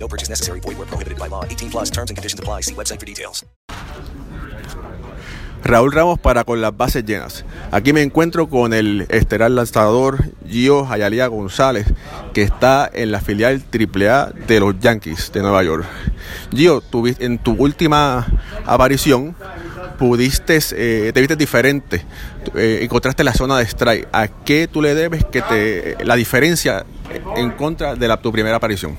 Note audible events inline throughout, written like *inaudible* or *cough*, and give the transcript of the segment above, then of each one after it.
No purchase necessary. Void where prohibited by law. 18 plus terms and conditions apply. See website for details. Raúl Ramos para con las bases llenas. Aquí me encuentro con el estelar lanzador Gio Hayalía González, que está en la filial AAA de los Yankees de Nueva York. Gio, en tu última aparición pudiste, eh, te viste diferente, eh, encontraste la zona de strike. ¿A qué tú le debes que te, la diferencia en contra de tu primera aparición?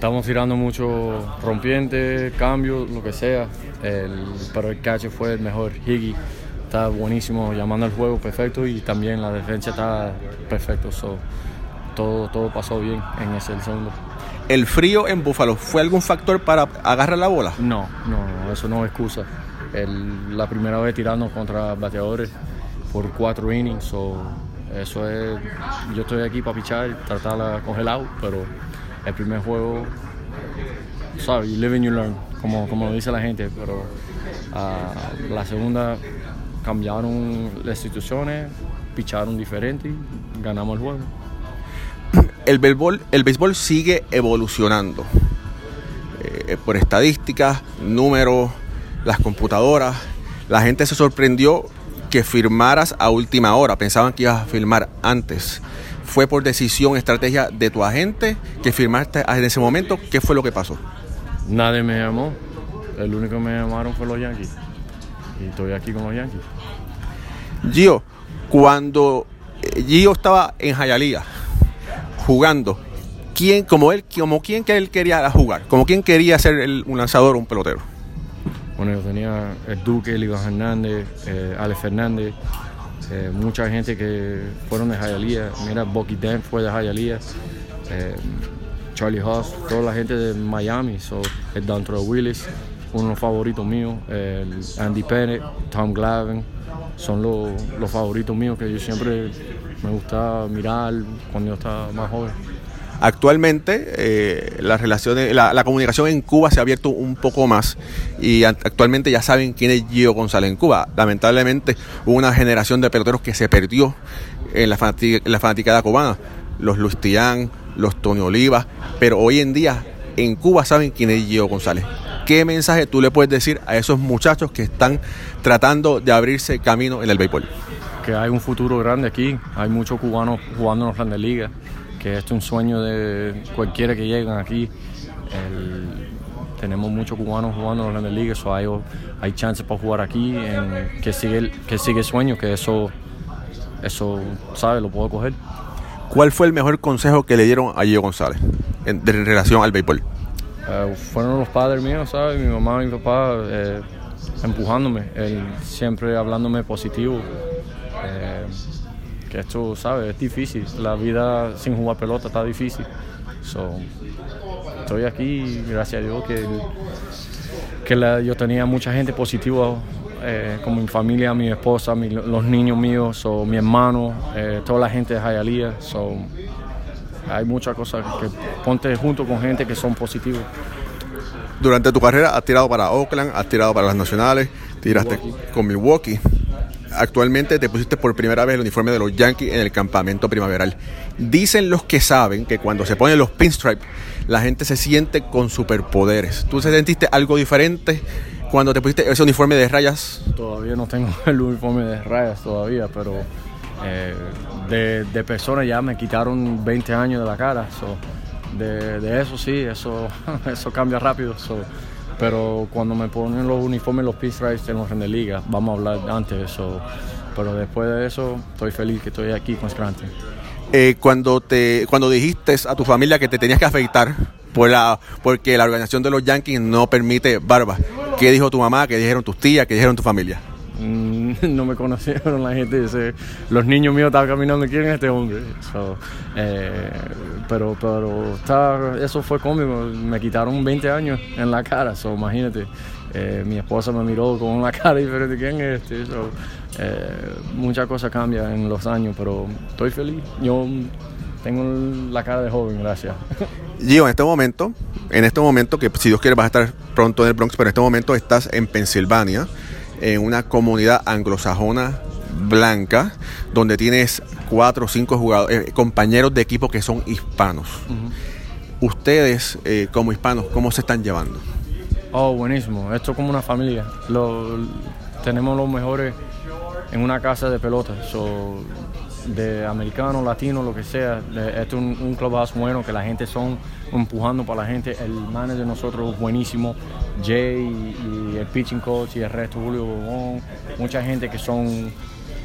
Estamos tirando mucho rompiente, cambios, lo que sea. El, pero el catch fue el mejor. Higgy está buenísimo, llamando al juego perfecto y también la defensa está perfecto. So, todo, todo pasó bien en ese segundo. ¿El frío en Búfalo fue algún factor para agarrar la bola? No, no, eso no es excusa. El, la primera vez tirando contra bateadores por cuatro innings. So, eso es. Yo estoy aquí para pichar, tratar de congelar, pero el primer juego, sorry, you live and you learn, como, como dice la gente, pero uh, la segunda cambiaron las instituciones, picharon diferente y ganamos el juego. El béisbol, el béisbol sigue evolucionando eh, por estadísticas, números, las computadoras. La gente se sorprendió que firmaras a última hora, pensaban que ibas a firmar antes. ¿Fue por decisión, estrategia de tu agente que firmaste en ese momento? ¿Qué fue lo que pasó? Nadie me llamó. El único que me llamaron fue los Yankees. Y estoy aquí con los Yankees. Gio, cuando eh, Gio estaba en Jayalía jugando, ¿quién, como él, como quién que él quería jugar? ¿Como quién quería ser el, un lanzador o un pelotero? Bueno, yo tenía el Duque, Iván Hernández, eh, Alex Fernández, eh, mucha gente que fueron de Hialeah. Mira, Bucky Dent fue de Hialeah. Eh, Charlie Haas, toda la gente de Miami. So, el Dantre Willis, uno de los favoritos míos. Andy Pennett, Tom Glavin. Son los, los favoritos míos que yo siempre me gusta mirar cuando yo estaba más joven. Actualmente eh, la, comunicación en Cuba se ha abierto un poco más y actualmente ya saben quién es Gio González en Cuba. Lamentablemente hubo una generación de peloteros que se perdió en la, fanatic, fanaticada cubana. Los Lustián, los Tony Oliva, pero hoy en día en Cuba saben quién es Gio González. ¿Qué mensaje tú le puedes decir a esos muchachos que están tratando de abrirse camino en el béisbol? Que hay un futuro grande aquí, hay muchos cubanos jugando en las grandes ligas que esto es un sueño de cualquiera que llegan aquí. El, tenemos muchos cubanos jugando en la liga, so hay, hay chances para jugar aquí, en, que sigue que sigue sueño, que eso, eso, ¿sabes? Lo puedo coger. ¿Cuál fue el mejor consejo que le dieron a Gio González en, de relación al béisbol? Uh, fueron los padres míos, ¿sabes? Mi mamá y mi papá eh, empujándome, él siempre hablándome positivo. Que esto, ¿sabes? Es difícil. La vida sin jugar pelota está difícil. So, estoy aquí, gracias a Dios, que, que yo tenía mucha gente positiva, eh, como mi familia, mi esposa, mi, los niños míos, so, mi hermano, eh, toda la gente de Hialeah. So, hay muchas cosas que ponte junto con gente que son positivos. Durante tu carrera has tirado para Oakland, has tirado para las nacionales, tiraste con Milwaukee actualmente te pusiste por primera vez el uniforme de los Yankees en el campamento primaveral. Dicen los que saben que cuando se ponen los pinstripes, la gente se siente con superpoderes. ¿Tú se sentiste algo diferente cuando te pusiste ese uniforme de rayas? Todavía no tengo *laughs* el uniforme de rayas todavía, pero eh, de, de persona ya me quitaron 20 años de la cara. De, eso sí, eso, *laughs* eso cambia rápido. Pero cuando me ponen los uniformes, los pinstripes en los Ligas, vamos a hablar antes de eso. Pero después de eso, estoy feliz que estoy aquí con Scranton. Eh, cuando, te, cuando dijiste a tu familia que te tenías que afeitar por la, porque la organización de los Yankees no permite barba, ¿qué dijo tu mamá? ¿Qué dijeron tus tías? ¿Qué dijeron tu familia? Mm, *laughs* no me conocieron la gente. dice, los niños míos estaban caminando, ¿quién es este hombre? Eh, pero pero eso fue cómico. Me quitaron 20 años en la cara, so, imagínate. Eh, mi esposa me miró con una *laughs* cara diferente. ¿Quién es este? So, eh, muchas cosas cambian en los años, pero estoy feliz. Yo tengo la cara de joven, gracias. *laughs* Gio, en este momento, en este momento, que si Dios quiere vas a estar pronto en el Bronx, pero en este momento estás en Pensilvania, en una comunidad anglosajona blanca, donde tienes cuatro o cinco jugadores, eh, compañeros de equipo que son hispanos. Ustedes, eh, como hispanos, ¿cómo se están llevando? Oh, buenísimo. Esto es como una familia. Lo- tenemos los mejores en una casa de pelota. So, de americano, latino, lo que sea. Esto es un, un clubhouse bueno que la gente son empujando para la gente. El manager de nosotros buenísimo. Jay y, el pitching coach y el resto, Julio Bobón. Mucha gente que son,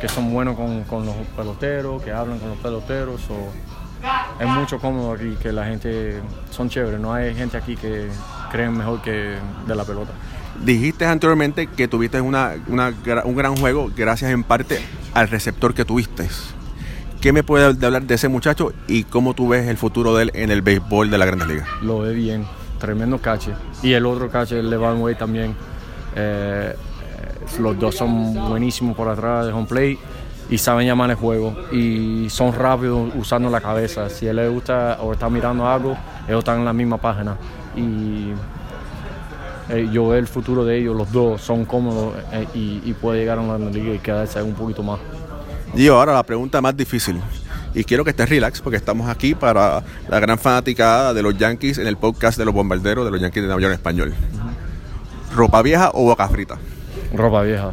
que son buenos con, con los peloteros, que hablan con los peloteros. So, es mucho cómodo aquí, que la gente son chéveres. No hay gente aquí que creen mejor que de la pelota. Dijiste anteriormente que tuviste una, un gran juego gracias en parte al receptor que tuviste. ¿Qué me puedes hablar de ese muchacho y cómo tú ves el futuro de él en el béisbol de la Grandes Ligas? Lo ve bien, tremendo cache. Y el otro cache, el Levan Way también. Eh, eh, los dos son buenísimos por atrás de home plate y saben llamar el juego. Y son rápidos usando la cabeza. Si él le gusta o está mirando algo, ellos están en la misma página. Y eh, yo veo el futuro de ellos, los dos son cómodos y, y puede llegar a una liga y quedarse un poquito más. Gio, ahora la pregunta más difícil. Y quiero que estés relax porque estamos aquí para la gran fanaticada de los Yankees en el podcast de los bombarderos de los Yankees de Nueva York español. ¿Ropa vieja o boca frita? Ropa vieja.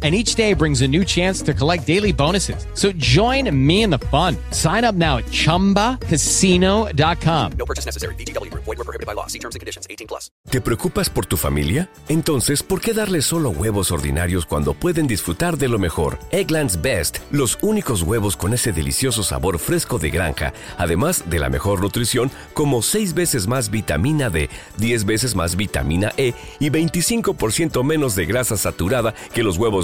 And each day brings a new chance to collect daily bonuses. So join me in the fun. Sign up now at chumbacasino.com. No purchase necessary. VGW Group. Void were prohibited by law. See terms and conditions. 18 plus. ¿Te preocupas por tu familia? Entonces, ¿por qué darles solo huevos ordinarios cuando pueden disfrutar de lo mejor? Eggland's Best, los únicos huevos con ese delicioso sabor fresco de granja, además de la mejor nutrición, como 6 veces más vitamina D, 10 veces más vitamina E y 25% menos de grasa saturada que los